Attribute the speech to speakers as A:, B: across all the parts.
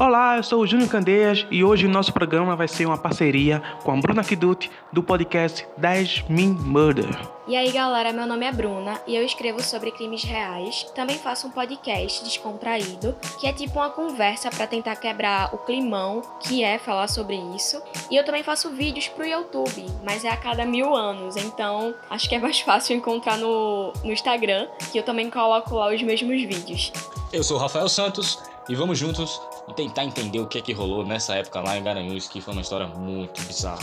A: Olá, eu sou o Júnior Candeias e hoje o nosso programa vai ser uma parceria com a Bruna Kiduti do podcast 10 Min Murder.
B: E aí galera, meu nome é Bruna e eu escrevo sobre crimes reais. Também faço um podcast descontraído, que é tipo uma conversa para tentar quebrar o climão que é falar sobre isso. E eu também faço vídeos pro YouTube, mas é a cada mil anos, então acho que é mais fácil encontrar no, no Instagram, que eu também coloco lá os mesmos vídeos.
C: Eu sou o Rafael Santos e vamos juntos e tentar entender o que é que rolou nessa época lá em Garanhuns, que foi uma história muito bizarra.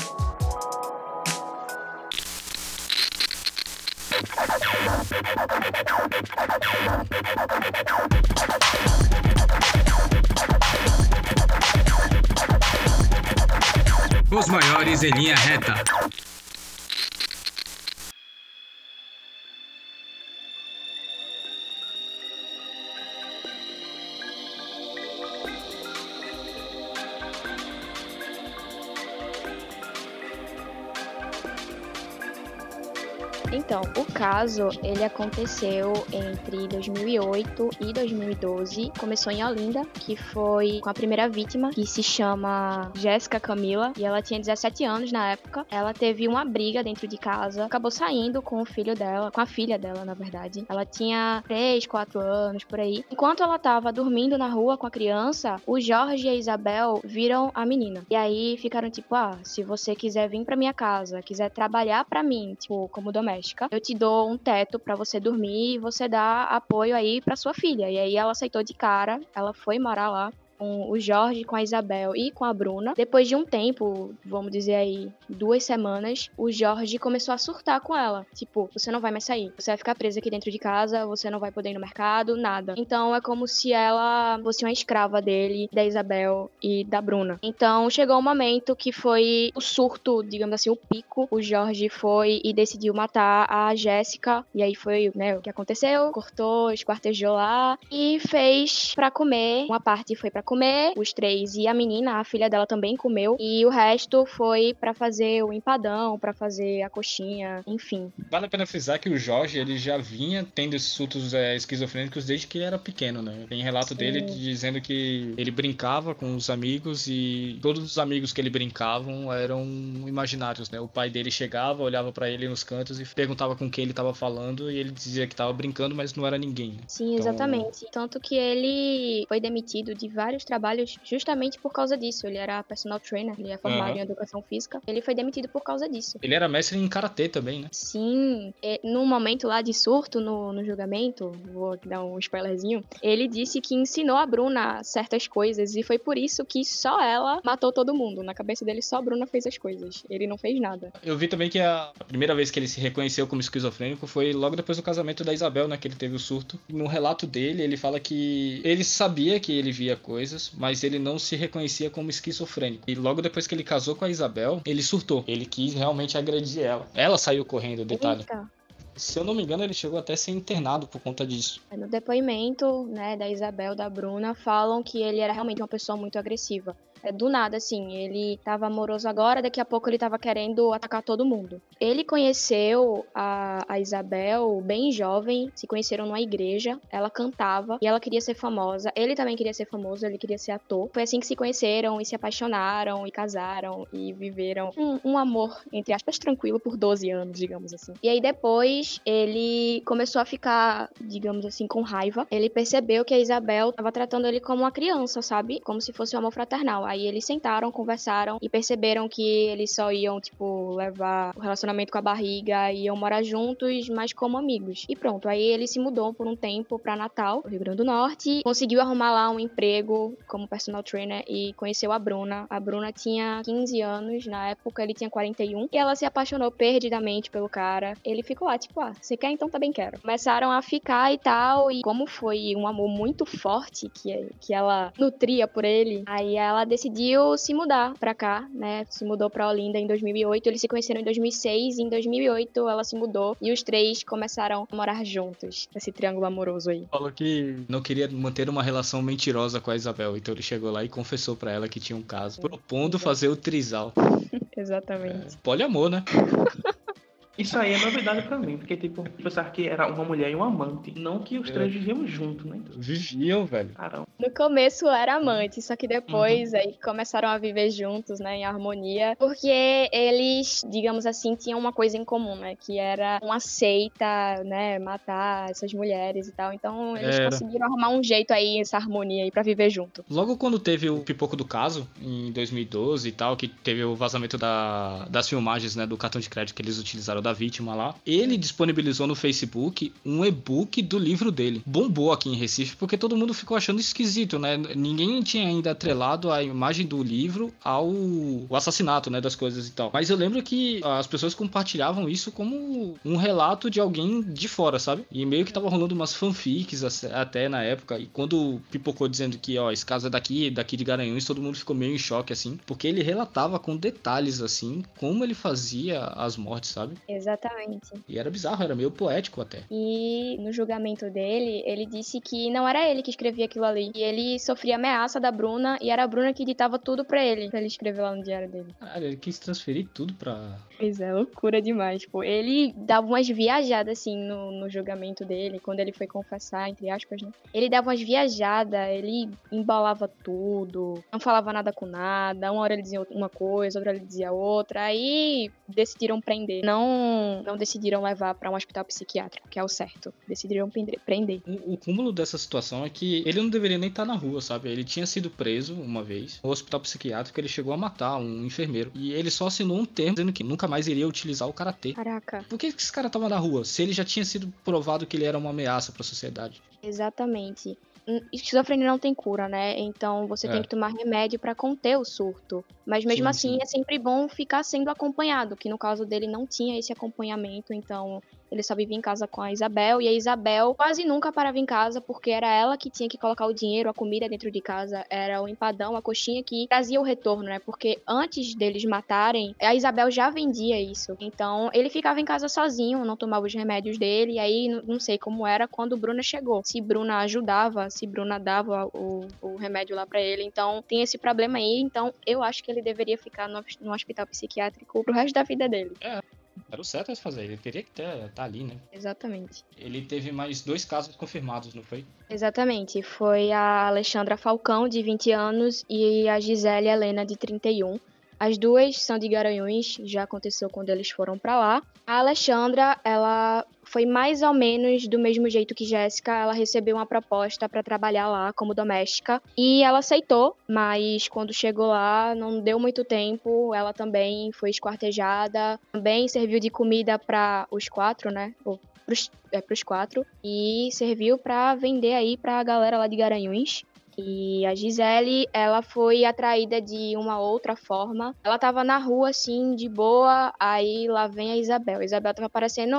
D: Os maiores em linha reta.
B: Então, o caso, ele aconteceu entre 2008 e 2012. Começou em Olinda, que foi com a primeira vítima, que se chama Jéssica Camila, e ela tinha 17 anos na época. Ela teve uma briga dentro de casa, acabou saindo com o filho dela, com a filha dela, na verdade. Ela tinha 3, 4 anos, por aí. Enquanto ela tava dormindo na rua com a criança, o Jorge e a Isabel viram a menina. E aí ficaram tipo, ah, se você quiser vir pra minha casa, quiser trabalhar pra mim, tipo, como doméstica, eu te dou um teto para você dormir e você dá apoio aí para sua filha. E aí ela aceitou de cara, ela foi morar lá com o Jorge, com a Isabel e com a Bruna. Depois de um tempo, vamos dizer aí, duas semanas, o Jorge começou a surtar com ela. Tipo, você não vai mais sair. Você vai ficar presa aqui dentro de casa, você não vai poder ir no mercado, nada. Então é como se ela fosse uma escrava dele, da Isabel e da Bruna. Então chegou um momento que foi o surto, digamos assim, o pico. O Jorge foi e decidiu matar a Jéssica. E aí foi, né, o que aconteceu. Cortou, esquartejou lá e fez para comer. Uma parte foi para comer, os três e a menina, a filha dela também comeu, e o resto foi para fazer o empadão, para fazer a coxinha, enfim.
E: Vale a pena frisar que o Jorge, ele já vinha tendo esses surtos é, esquizofrênicos desde que ele era pequeno, né? Tem relato Sim. dele dizendo que ele brincava com os amigos e todos os amigos que ele brincavam eram imaginários, né? O pai dele chegava, olhava para ele nos cantos e perguntava com quem ele tava falando e ele dizia que tava brincando, mas não era ninguém.
B: Sim, então... exatamente. Tanto que ele foi demitido de vários vários trabalhos justamente por causa disso. Ele era personal trainer, ele é formado uhum. em educação física. Ele foi demitido por causa disso.
E: Ele era mestre em karatê também, né?
B: Sim. no momento lá de surto no, no julgamento, vou dar um spoilerzinho, ele disse que ensinou a Bruna certas coisas e foi por isso que só ela matou todo mundo. Na cabeça dele, só a Bruna fez as coisas. Ele não fez nada.
E: Eu vi também que a primeira vez que ele se reconheceu como esquizofrênico foi logo depois do casamento da Isabel, né? Que ele teve o surto. No relato dele, ele fala que ele sabia que ele via coisas coisas, mas ele não se reconhecia como esquizofrênico. E logo depois que ele casou com a Isabel, ele surtou. Ele quis realmente agredir ela. Ela saiu correndo, detalhe. Eita. Se eu não me engano, ele chegou até a ser internado por conta disso.
B: No depoimento, né, da Isabel, da Bruna, falam que ele era realmente uma pessoa muito agressiva. É, do nada, assim. Ele tava amoroso agora, daqui a pouco ele tava querendo atacar todo mundo. Ele conheceu a, a Isabel bem jovem, se conheceram numa igreja, ela cantava e ela queria ser famosa. Ele também queria ser famoso, ele queria ser ator. Foi assim que se conheceram e se apaixonaram e casaram e viveram um, um amor, entre aspas, tranquilo por 12 anos, digamos assim. E aí depois ele começou a ficar, digamos assim, com raiva. Ele percebeu que a Isabel tava tratando ele como uma criança, sabe? Como se fosse um amor fraternal. Aí eles sentaram, conversaram e perceberam que eles só iam, tipo, levar o relacionamento com a barriga e iam morar juntos, mas como amigos. E pronto, aí ele se mudou por um tempo para Natal, Rio Grande do Norte, conseguiu arrumar lá um emprego como personal trainer e conheceu a Bruna. A Bruna tinha 15 anos, na época ele tinha 41, e ela se apaixonou perdidamente pelo cara. Ele ficou lá, tipo, ah, você quer então também quero. Começaram a ficar e tal, e como foi um amor muito forte que, que ela nutria por ele, aí ela decidiu se mudar pra cá, né? Se mudou pra Olinda em 2008. Eles se conheceram em 2006 e em 2008 ela se mudou e os três começaram a morar juntos. Esse triângulo amoroso aí.
E: Falou que não queria manter uma relação mentirosa com a Isabel, então ele chegou lá e confessou para ela que tinha um caso, propondo fazer o trisal.
B: Exatamente.
E: É, poliamor, né?
A: Isso aí é novidade pra mim, porque, tipo, pensar que era uma mulher e um amante. Não que os três é. viviam juntos, né?
E: Viviam, velho.
A: Caramba.
B: No começo era amante, só que depois aí começaram a viver juntos, né, em harmonia, porque eles, digamos assim, tinham uma coisa em comum, né, que era uma seita, né, matar essas mulheres e tal. Então eles
E: Era.
B: conseguiram arrumar um jeito aí, essa harmonia aí pra viver junto.
E: Logo quando teve o pipoco do caso, em 2012 e tal, que teve o vazamento da- das filmagens, né, do cartão de crédito que eles utilizaram da vítima lá, ele disponibilizou no Facebook um e-book do livro dele. Bombou aqui em Recife, porque todo mundo ficou achando esquisito, né? Ninguém tinha ainda atrelado a imagem do livro ao assassinato, né, das coisas e tal. Mas eu lembro que as pessoas compartilhavam isso como um relato de alguém de fora, sabe? E meio que tava rolando umas fanfics até na época. E quando pipocou dizendo que, ó, esse caso é daqui, daqui de Garanhuns, todo mundo ficou meio em choque, assim. Porque ele relatava com detalhes, assim, como ele fazia as mortes, sabe?
B: Exatamente.
E: E era bizarro, era meio poético até.
B: E no julgamento dele, ele disse que não era ele que escrevia aquilo ali. E ele sofria ameaça da Bruna e era a Bruna que ditava tudo pra ele, pra ele escrever lá no diário dele.
E: Cara, ele quis transferir tudo pra.
B: Pois é, loucura demais. Tipo, ele dava umas viajadas assim no, no julgamento dele, quando ele foi confessar, entre aspas, né? Ele dava umas viajadas, ele embalava tudo, não falava nada com nada. Uma hora ele dizia uma coisa, outra ele dizia outra. Aí decidiram prender. Não, não decidiram levar pra um hospital psiquiátrico, que é o certo. Decidiram prender. prender.
E: O, o cúmulo dessa situação é que ele não deveria nem estar na rua, sabe? Ele tinha sido preso uma vez no hospital psiquiátrico, ele chegou a matar um enfermeiro. E ele só assinou um termo dizendo que nunca mais iria utilizar o karatê.
B: Caraca,
E: Por que esse cara tava na rua? Se ele já tinha sido provado que ele era uma ameaça pra sociedade.
B: exatamente. Hum, Esquizofrenia não tem cura, né? Então você
E: É.
B: tem que tomar remédio pra conter o surto. Mas mesmo
E: Sim,
B: assim
E: sim.
B: é sempre bom ficar sendo acompanhado, que no caso dele não tinha esse acompanhamento, então ele só vivia em casa com a Isabel e a Isabel quase nunca parava em casa porque era ela que tinha que colocar o dinheiro, a comida dentro de casa, era o empadão, a coxinha que trazia o retorno, né? Porque antes deles matarem, a Isabel já vendia isso. Então ele ficava em casa sozinho, não tomava os remédios dele, e aí não sei como era quando Bruna chegou. Se Bruna ajudava, se Bruna dava o, o remédio lá pra ele, então tem esse problema aí, então eu acho que ele deveria ficar no, no hospital psiquiátrico pro resto da vida dele.
E: Era o certo a se fazer, ele teria que estar ali, né?
B: Exatamente.
E: Ele teve mais dois casos confirmados, não foi?
B: Exatamente. Foi a Alexandra Falcão, de 20 anos, e a Gisele Helena, de 31. As duas são de Garanhuns, já aconteceu quando eles foram pra lá. A Alexandra, ela foi mais ou menos do mesmo jeito que Jéssica, ela recebeu uma proposta pra trabalhar lá como doméstica e ela aceitou, mas quando chegou lá não deu muito tempo, ela também foi esquartejada, também serviu de comida pra os quatro, né? Ou pros, é, quatro e serviu pra vender aí pra galera lá de Garanhuns. E a Gisele, ela foi atraída de uma outra forma. Ela tava na rua, assim, de boa, aí lá vem a Isabel. A Isabel tava parecendo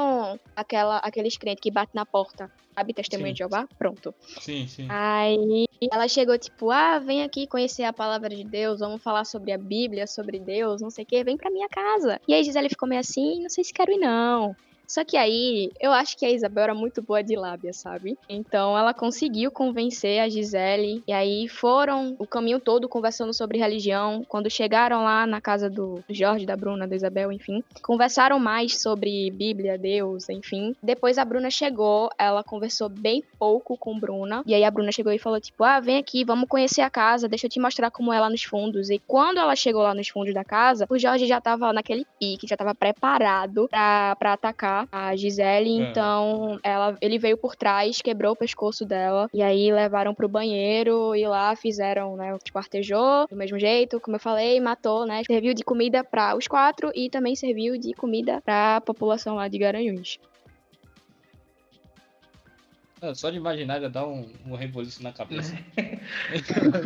B: aquela, aqueles crentes que bate na porta, sabe? Testemunha
E: Sim.
B: de Jeová? Pronto.
E: Sim, sim.
B: Aí ela chegou, tipo, ah, vem aqui conhecer a palavra de Deus, vamos falar sobre a Bíblia, sobre Deus, não sei o quê, vem pra minha casa. E aí Gisele ficou meio assim, não sei se quero ir não. Só que aí, eu acho que a Isabel era muito boa de lábia, sabe? Então ela conseguiu convencer a Gisele. E aí foram o caminho todo conversando sobre religião. Quando chegaram lá na casa do Jorge, da Bruna, da Isabel, enfim, conversaram mais sobre Bíblia, Deus, enfim. Depois a Bruna chegou, ela conversou bem pouco com Bruna. E aí a Bruna chegou e falou: tipo, ah, vem aqui, vamos conhecer a casa, deixa eu te mostrar como é lá nos fundos. E quando ela chegou lá nos fundos da casa, o Jorge já tava naquele pique, já tava preparado pra, atacar a Gisele.
E: É.
B: Então ela, ele veio por trás, quebrou o pescoço dela. E aí levaram pro banheiro e lá fizeram, né? Esquartejou do mesmo jeito, como eu falei, matou, né? Serviu de comida pra os quatro e também serviu de comida pra população lá de Garanhuns.
E: Só de imaginar já dá um, um reboliço na cabeça.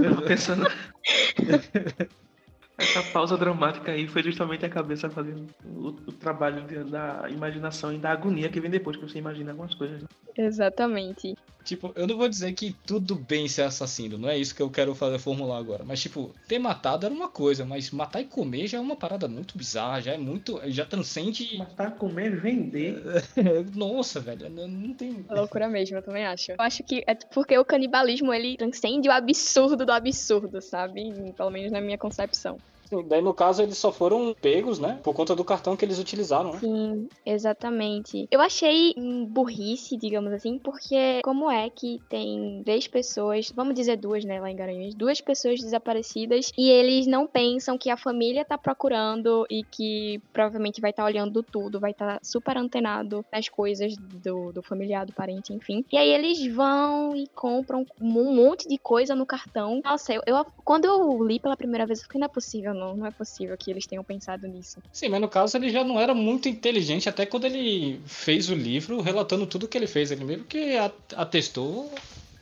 A: Eu tô pensando. Essa pausa dramática aí foi justamente a cabeça fazendo o, o trabalho de- da imaginação e da agonia que vem depois que você imagina algumas coisas. né?
B: Exatamente.
E: Tipo, eu não vou dizer que tudo bem ser assassino, não é isso que eu quero fazer formular agora. Mas, tipo, ter matado era uma coisa, mas matar e comer já é uma parada muito bizarra, já é muito. Já transcende.
A: Matar, comer, vender.
E: Nossa, velho, não, não tem.
B: É loucura mesmo, eu também acho. Eu acho que é porque o canibalismo ele transcende o absurdo do absurdo, sabe? Pelo menos na minha concepção.
E: Daí no caso eles só foram pegos, né? Por conta do cartão que eles utilizaram, né?
B: Sim, exatamente. Eu achei burrice, digamos assim, porque como é que tem três pessoas, vamos dizer duas, né, lá em Garanhuns, duas pessoas desaparecidas e eles não pensam que a família tá procurando e que provavelmente vai estar tá olhando tudo, vai estar tá super antenado nas coisas do, do familiar, do parente, enfim. E aí eles vão e compram um monte de coisa no cartão. Nossa, eu, eu quando eu li pela primeira vez, eu fiquei, não é possível, não, não é possível que eles tenham pensado nisso.
E: Sim, mas no caso ele já não era muito inteligente até quando ele fez o livro relatando tudo que ele fez. Ele mesmo que atestou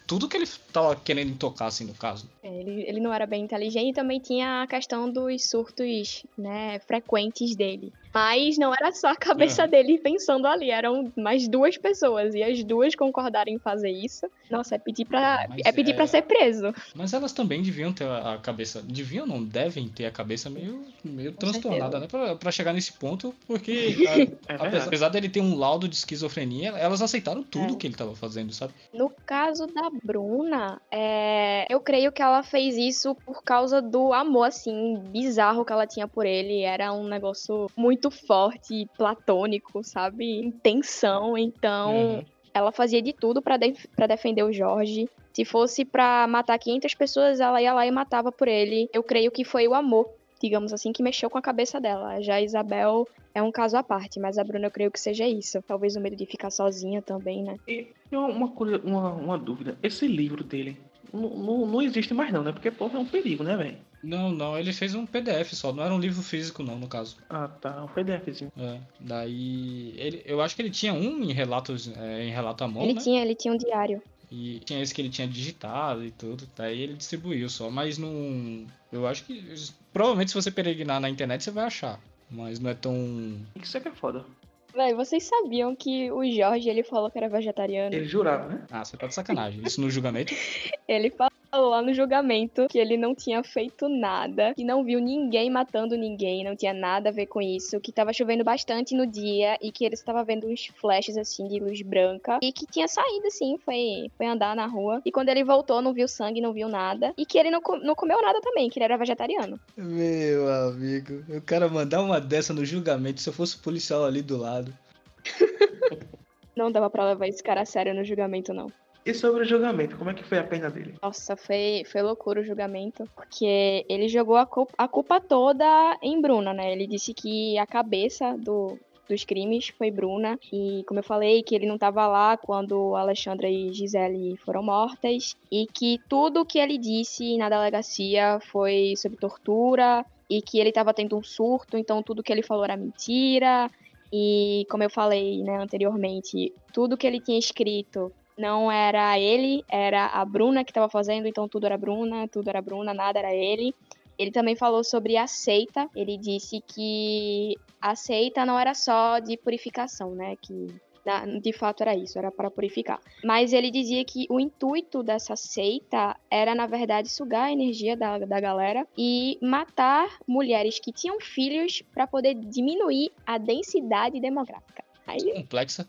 E: tudo que ele tava querendo tocar, assim, no caso.
B: É, ele, ele não era bem inteligente e também tinha a questão dos surtos, né, frequentes dele. Mas não era só a cabeça é. dele pensando ali, eram mais duas pessoas e as duas concordarem em fazer isso. Nossa, é pedir para é pedir é... para ser preso.
E: Mas elas também deviam ter a cabeça, deviam não devem ter a cabeça meio meio transtornada, né, para chegar nesse ponto, porque a, é apesar dele ter um laudo de esquizofrenia, elas aceitaram tudo é. que ele tava fazendo, sabe?
B: No caso da Bruna, é... eu creio que ela fez isso por causa do amor assim bizarro que ela tinha por ele, era um negócio muito muito forte, platônico, sabe? Intenção. Então, uhum. ela fazia de tudo para de defender o Jorge. Se fosse para matar 500 pessoas, ela ia lá e matava por ele. Eu creio que foi o amor, digamos assim, que mexeu com a cabeça dela. Já a Isabel é um caso à parte, mas a Bruna eu creio que seja isso. Talvez o medo de ficar sozinha também, né?
A: E uma, coisa, uma, uma dúvida. Esse livro dele não, não, não existe mais não, né? Porque, pô, é um perigo, né, velho?
E: Não, não, ele fez um PDF só, não era um livro físico não, no caso.
A: Ah, tá, um PDFzinho.
E: É, daí, ele, eu acho que ele tinha um em relatos, é, em relato à mão,
B: Ele
E: né?
B: tinha, ele tinha um diário.
E: E tinha esse que ele tinha digitado e tudo, daí ele distribuiu só, mas não... Eu acho que, provavelmente se você peregrinar na internet você vai achar, mas não é tão...
A: Isso é que é foda.
B: Véi, vocês sabiam que o Jorge, ele falou que era vegetariano?
A: Ele jurava, né?
E: Ah, você tá de sacanagem. Isso no julgamento?
B: ele falou falou lá no julgamento que ele não tinha feito nada, que não viu ninguém matando ninguém, não tinha nada a ver com isso, que tava chovendo bastante no dia e que ele estava vendo uns flashes assim de luz branca e que tinha saído assim, foi, foi andar na rua. E quando ele voltou, não viu sangue, não viu nada. E que ele não, não comeu nada também, que ele era vegetariano.
E: Meu amigo, o cara mandar uma dessa no julgamento se eu fosse policial ali do lado.
B: não dava pra levar esse cara a sério no julgamento, não.
A: E sobre o julgamento, como é que foi a pena dele?
B: Nossa, foi, foi loucura o julgamento, porque ele jogou a culpa, a culpa toda em Bruna, né? Ele disse que a cabeça do, dos crimes foi Bruna. E como eu falei, que ele não estava lá quando Alexandra e Gisele foram mortas. E que tudo que ele disse na delegacia foi sobre tortura. E que ele estava tendo um surto, então tudo que ele falou era mentira. E como eu falei né, anteriormente, tudo que ele tinha escrito não era ele, era a Bruna que estava fazendo, então tudo era Bruna, tudo era Bruna, nada era ele. Ele também falou sobre a seita. Ele disse que a seita não era só de purificação, né? Que de fato era isso, era para purificar. Mas ele dizia que o intuito dessa seita era, na verdade, sugar a energia da, da galera e matar mulheres que tinham filhos para poder diminuir a densidade demográfica.
E: Aí... Complexa.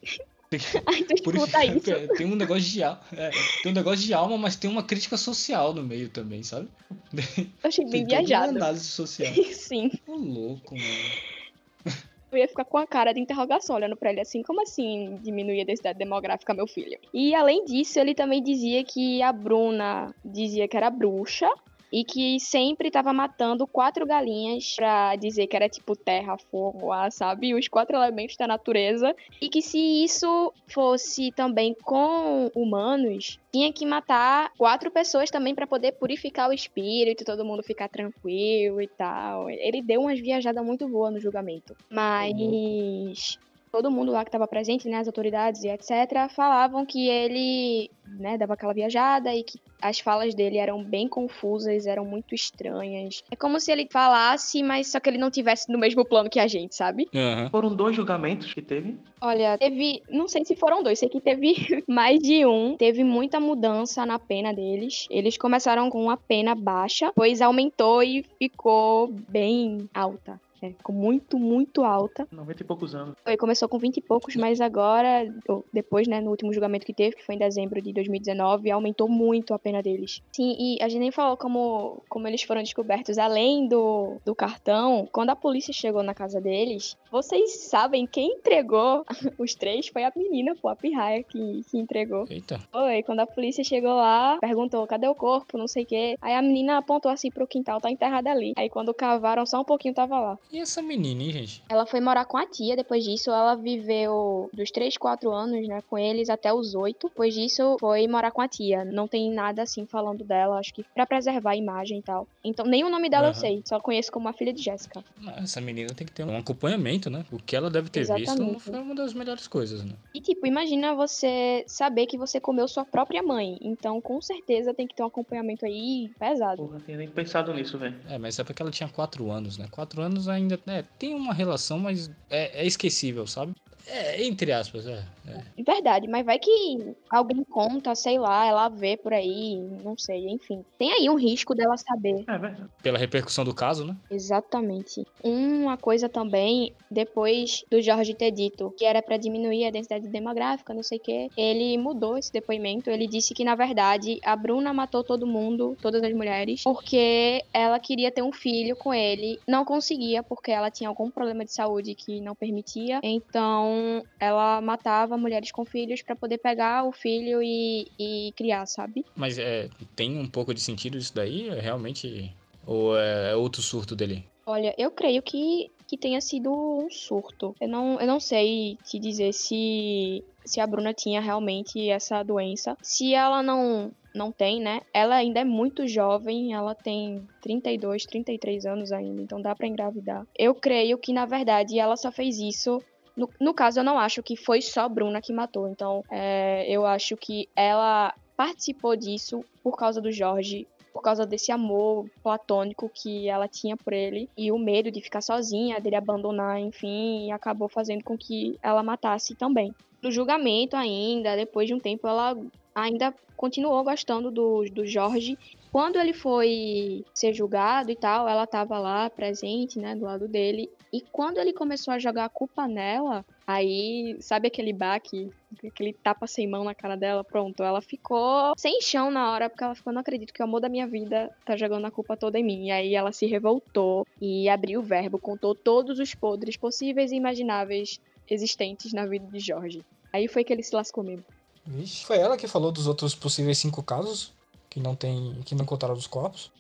B: Tu Por isso, isso.
E: Tem um negócio de alma. É, tem um negócio de alma, mas tem uma crítica social no meio também, sabe?
B: Eu achei bem tem viajado.
E: Uma análise social.
B: Sim.
E: Ô, louco, mano.
B: Eu ia ficar com a cara de interrogação olhando para ele assim, como assim diminuir a densidade demográfica, meu filho? E além disso, ele também dizia que a Bruna dizia que era bruxa e que sempre estava matando quatro galinhas para dizer que era tipo terra, fogo, ar, sabe? Os quatro elementos da natureza. E que se isso fosse também com humanos, tinha que matar quatro pessoas também para poder purificar o espírito, todo mundo ficar tranquilo e tal. Ele deu umas viajadas muito boas no julgamento. Mas todo mundo lá que estava presente, né, as autoridades e etc, falavam que ele, né, dava aquela viajada e que as falas dele eram bem confusas, eram muito estranhas. É como se ele falasse, mas só que ele não tivesse no mesmo plano que a gente, sabe?
A: Uhum. Foram dois julgamentos que teve?
B: Olha, teve, não sei se foram dois, sei que teve mais de um. Teve muita mudança na pena deles. Eles começaram com uma pena baixa, pois aumentou e ficou bem alta É, ficou muito, muito alta.
A: 90 e poucos anos.
B: Foi, começou com 20 e poucos, mas agora, ou depois, né, no último julgamento que teve, que foi em dezembro de 2019, aumentou muito a pena deles. Sim, e a gente nem falou como, como eles foram descobertos. Além do, do cartão, quando a polícia chegou na casa deles, vocês sabem quem entregou os três foi a menina, pô, a pirraia que, que entregou.
E: Eita.
B: Foi, quando a polícia chegou lá, perguntou, cadê o corpo, não sei o quê. Aí a menina apontou assim pro quintal, tá enterrada ali. Aí quando cavaram só um pouquinho, tava lá.
E: E essa menina, hein, gente?
B: Ela foi morar com a tia depois disso. Ela viveu dos 3, 4 anos, né, com eles até os 8. Depois disso, foi morar com a tia. Não tem nada assim falando dela, acho que pra preservar a imagem e tal. Então, nem o nome dela eu
E: Aham.
B: sei, só conheço como a filha de Jéssica.
E: Essa menina tem que ter um acompanhamento, né? O que ela deve ter visto
B: Exatamente.
E: não foi uma das melhores coisas, né?
B: E tipo, imagina você saber que você comeu sua própria mãe. Então, com certeza tem que ter um acompanhamento aí pesado.
A: Porra, não tinha nem pensado nisso, velho.
E: É, mas é porque ela tinha 4 anos, né? 4 anos ainda né, tem uma relação, mas é, é esquecível, sabe? É, entre aspas, é. é.
B: Verdade, mas vai que alguém conta, sei lá, ela vê por aí, não sei, enfim. Tem aí um risco dela saber.
A: É verdade.
E: Pela repercussão do caso, né?
B: Exatamente. Uma coisa também, depois do Jorge ter dito que era pra diminuir a densidade demográfica, não sei o quê, ele mudou esse depoimento. Ele disse que, na verdade, a Bruna matou todo mundo, todas as mulheres, porque ela queria ter um filho com ele. Não conseguia, porque ela tinha algum problema de saúde que não permitia. Então, ela matava mulheres com filhos pra poder pegar o filho e, e criar, sabe?
E: Mas é, tem um pouco de sentido isso daí? É realmente. Ou é outro surto dele?
B: Olha, eu creio que, que tenha sido um surto. Eu não, eu não sei te dizer se, se a Bruna tinha realmente essa doença. Se ela não, não tem, né? Ela ainda é muito jovem, ela tem 32, 33 anos ainda, então dá pra engravidar. Eu creio que, na verdade, ela só fez isso. No, no caso, eu não acho que foi só Bruna que matou. Então, é, eu acho que ela participou disso por causa do Jorge, por causa desse amor platônico que ela tinha por ele e o medo de ficar sozinha, dele abandonar, enfim, e acabou fazendo com que ela matasse também. No julgamento ainda, depois de um tempo, ela ainda continuou gostando do, do Jorge. Quando ele foi ser julgado e tal, ela tava lá presente, né, do lado dele. E quando ele começou a jogar a culpa nela, aí, sabe aquele baque, aquele tapa sem mão na cara dela? Pronto, ela ficou sem chão na hora, porque ela ficou, não acredito que o amor da minha vida tá jogando a culpa toda em mim. E aí ela se revoltou e abriu o verbo, contou todos os podres possíveis e imagináveis existentes na vida de Jorge. Aí foi que ele se lascou mesmo.
F: Vixe. Foi ela que falou dos outros possíveis cinco casos que não tem, que não encontraram os corpos.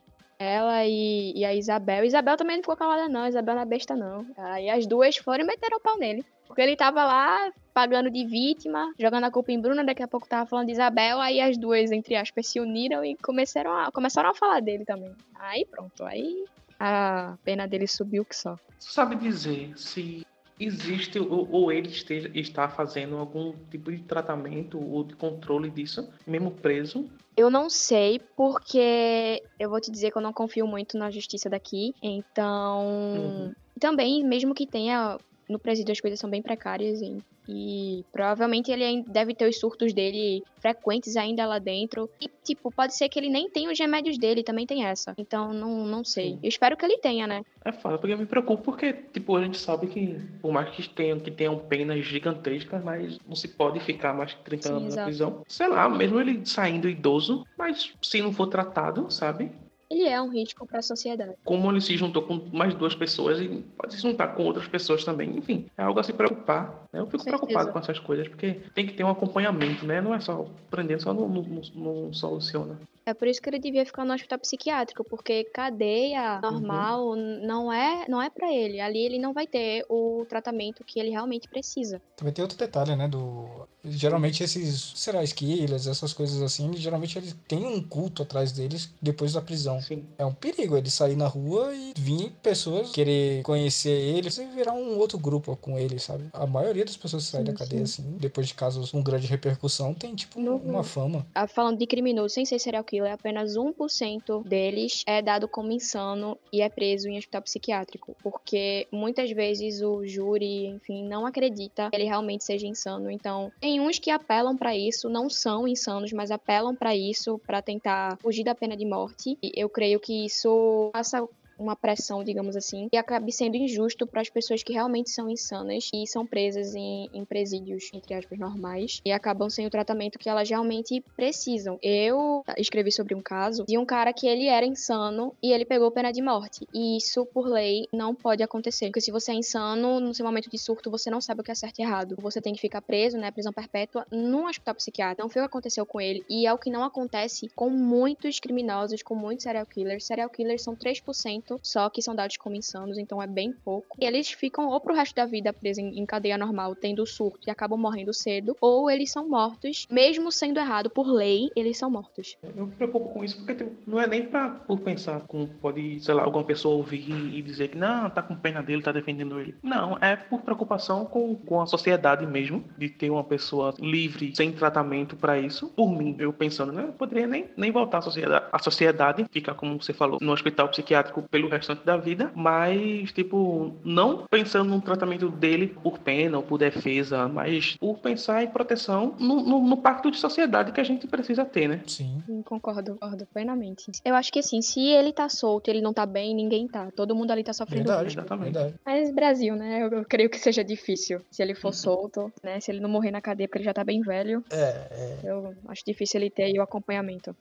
B: Ela e, e a Isabel. Isabel também não ficou calada, não. Isabel não é besta, não. Aí as duas foram e meteram o pau nele. Porque ele tava lá pagando de vítima, jogando a culpa em Bruna, daqui a pouco tava falando de Isabel, aí as duas, entre aspas, se uniram e começaram a, começaram a falar dele também. Aí pronto, aí a pena dele subiu que só.
A: Sabe dizer se existe ou, ou ele esteja, está fazendo algum tipo de tratamento ou de controle disso, mesmo preso?
B: Eu não sei, porque eu vou te dizer que eu não confio muito na justiça daqui. Então,
A: Uhum.
B: também, mesmo que tenha no presídio as coisas são bem precárias e, provavelmente ele ainda deve ter os surtos dele frequentes ainda lá dentro. E, tipo, pode ser que ele nem tenha os remédios dele, também tem essa. Então, não, não sei.
A: Sim.
B: Eu espero que ele tenha, né?
A: É foda, porque eu me preocupo porque, tipo, a gente sabe que, por mais que tenham, que tenham penas gigantescas, mas não se pode ficar mais que 30
B: Sim,
A: anos na
B: exato.
A: prisão. Sei lá, mesmo ele saindo idoso, mas se não for tratado, sabe?
B: Ele é um risco para a sociedade.
A: Como ele se juntou com mais duas pessoas e pode se juntar com outras pessoas também. Enfim, é algo a se preocupar. Né? Eu fico
B: certeza.
A: preocupado com essas coisas, porque tem que ter um acompanhamento, né? Não é só prendendo, só não, não, não- soluciona.
B: É por isso que ele devia ficar no hospital psiquiátrico, porque cadeia normal não é não é para ele. Ali ele não vai ter o tratamento que ele realmente precisa.
F: Também tem outro detalhe, né? Do. Geralmente esses serial killers, essas coisas assim, geralmente eles têm um culto atrás deles depois da prisão.
A: Sim.
F: É um perigo ele sair na rua e vir pessoas querer conhecer ele e virar um outro grupo com ele, sabe? A maioria das pessoas que saem
B: Sim,
F: da cadeia, assim, depois de casos com grande repercussão, tem, tipo,
B: Uhum.
F: uma fama.
B: Ah, Falando de criminoso sem ser serial killer, apenas 1% deles é dado como insano e é preso em hospital psiquiátrico. Porque muitas vezes o júri, enfim, não acredita que ele realmente seja insano. Então, tem uns que apelam pra isso, não são insanos, mas apelam pra isso pra tentar fugir da pena de morte. E eu creio que isso passa uma pressão, digamos assim, e acabe sendo injusto para as pessoas que realmente são insanas e são presas em, em presídios, entre aspas, normais, e acabam sem o tratamento que elas realmente precisam. Eu escrevi sobre um caso de um cara que ele era insano e ele pegou pena de morte. E isso, por lei, não pode acontecer. Porque se você é insano, no seu momento de surto, você não sabe o que é certo e errado. Você tem que ficar preso, né, prisão perpétua, num hospital psiquiátrico. Não foi o que aconteceu com ele. E é o que não acontece com muitos criminosos, com muitos serial killers. Serial killers são 3% só que são dados como insanos, então é bem pouco. E eles ficam ou pro resto da vida presos em, cadeia normal, tendo surto e acabam morrendo cedo, ou eles são mortos, mesmo sendo errado por lei, eles são mortos.
A: Eu me preocupo com isso porque não é nem pra, por pensar como pode, sei lá, alguma pessoa ouvir e dizer que não, tá com pena dele, tá defendendo ele. Não, é por preocupação com, com a sociedade mesmo, de ter uma pessoa livre, sem tratamento para isso. Por mim, eu pensando, né, eu poderia nem, nem voltar à sociedade, à sociedade, ficar, como você falou, no hospital psiquiátrico pelo restante da vida, mas, tipo, não pensando no tratamento dele por pena ou por defesa, mas por pensar em proteção no, no, no pacto de sociedade que a gente precisa ter, né?
F: Sim.
B: Concordo, concordo plenamente. Eu acho que assim, se ele tá solto, ele não tá bem, ninguém tá. Todo mundo ali tá sofrendo.
F: Verdade,
A: Exatamente.
F: verdade.
B: Mas Brasil, né? Eu, eu creio que seja difícil. Se ele for solto, né? Se ele não morrer na cadeia porque ele já tá bem velho,
F: É, é.
B: eu acho difícil ele ter aí o acompanhamento.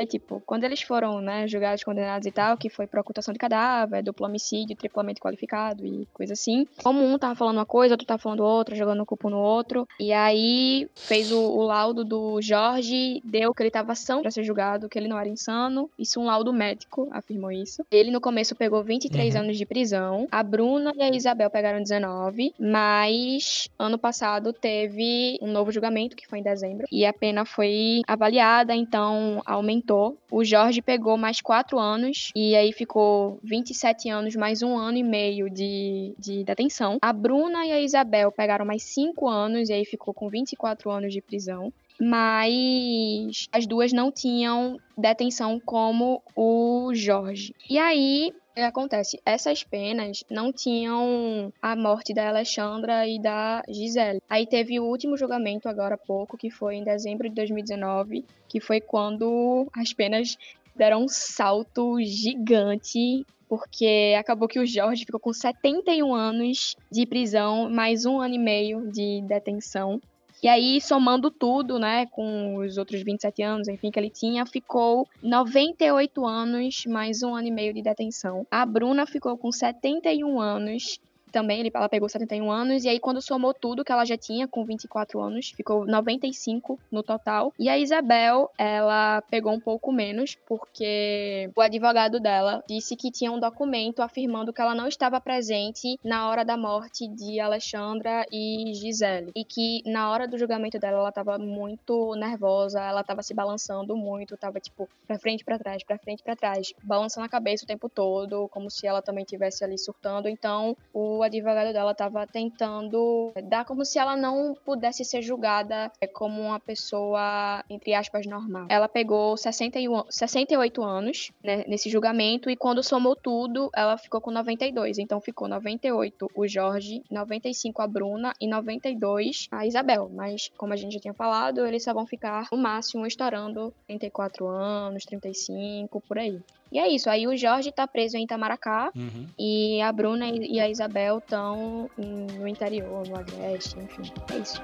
B: Aí, tipo, quando eles foram, né, julgados, condenados e tal, que foi por ocultação de cadáver, duplo homicídio, triplamente qualificado e coisa assim. Como um tava falando uma coisa, outro tava falando outra, jogando culpa no outro. E aí fez o, o laudo do Jorge, deu que ele tava são pra ser julgado, que ele não era insano. Isso um laudo médico afirmou isso. Ele no começo pegou 23
F: Uhum.
B: anos de prisão. A Bruna e a Isabel pegaram 19, mas ano passado teve um novo julgamento, que foi em dezembro, e a pena foi avaliada, então aumentou. O Jorge pegou mais 4 anos, e aí ficou 27 anos, mais um ano e meio de, de detenção. A Bruna e a Isabel pegaram mais 5 anos, e aí ficou com 24 anos de prisão. Mas as duas não tinham detenção como o Jorge. E aí, que acontece? Essas penas não tinham a morte da Alexandra e da Gisele. Aí teve o último julgamento agora há pouco, que foi em dezembro de 2019, que foi quando as penas deram um salto gigante. Porque acabou que o Jorge ficou com 71 anos de prisão, mais um ano e meio de detenção. E aí, somando tudo, né, com os outros 27 anos, enfim, que ele tinha, ficou 98 anos, mais um ano e meio de detenção. A Bruna ficou com 71 anos, também, ela pegou 71 anos, e aí quando somou tudo que ela já tinha, com 24 anos, ficou 95 no total. E a Isabel, ela pegou um pouco menos, porque o advogado dela disse que tinha um documento afirmando que ela não estava presente na hora da morte de Alexandra e Gisele. E que na hora do julgamento dela, ela tava muito nervosa, ela tava se balançando muito, tava tipo pra frente, pra trás, pra frente, pra trás, balançando a cabeça o tempo todo, como se ela também tivesse ali surtando. Então, o advogado dela tava tentando dar como se ela não pudesse ser julgada é, como uma pessoa, entre aspas, normal. Ela pegou 61, 68 anos né, nesse julgamento e quando somou tudo, ela ficou com 92. Então ficou 98 o Jorge, 95 a Bruna e 92 a Isabel. Mas, como a gente já tinha falado, eles só vão ficar no máximo estourando 34 anos, 35, por aí. E é isso. Aí o Jorge tá preso em Itamaracá
E: Uhum.
B: e a Bruna e e a Isabel estão no interior, no Agreste, enfim. É isso.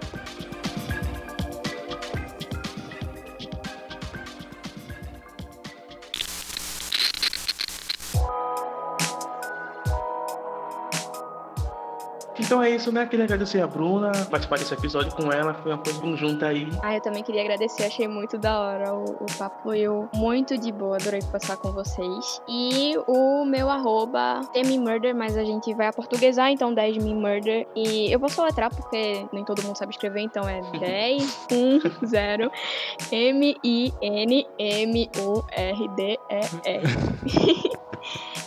A: Então é isso, né? Queria agradecer a Bruna, participar desse episódio com ela, foi uma coisa conjunta aí.
B: Ah, eu também queria agradecer, achei muito da hora. O, o papo fluiu muito de boa, adorei passar com vocês. E o meu arroba Murder, mas a gente vai aportuguesar, então 10 Me Murder. E eu vou soletrar porque nem todo mundo sabe escrever, então é 10 1 0 M I N M U R D E R.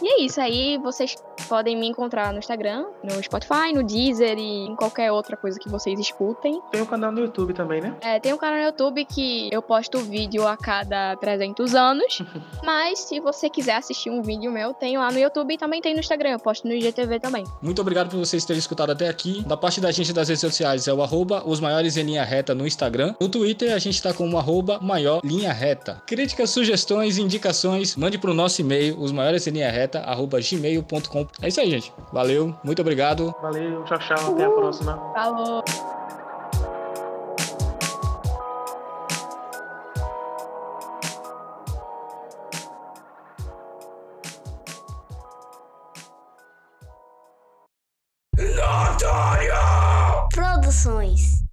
B: E é isso aí, vocês podem me encontrar no Instagram, no Spotify, no Deezer e em qualquer outra coisa que vocês escutem.
A: Tem um canal no YouTube também, né?
B: É, tem um canal no YouTube que eu posto vídeo a cada 300 anos. mas se você quiser assistir um vídeo meu, tem lá no YouTube e também tem no Instagram. Eu posto no IGTV também.
E: Muito obrigado por vocês terem escutado até aqui. Da parte da gente das redes sociais é o arroba os maiores em linha reta no Instagram. No Twitter a gente tá com o arroba maior linha reta. Críticas, sugestões, indicações, mande pro nosso e-mail, os maiores em linha reta, gmail.com. É isso aí, gente. Valeu, muito obrigado.
A: Valeu, tchau, tchau. Até a próxima.
B: Falou!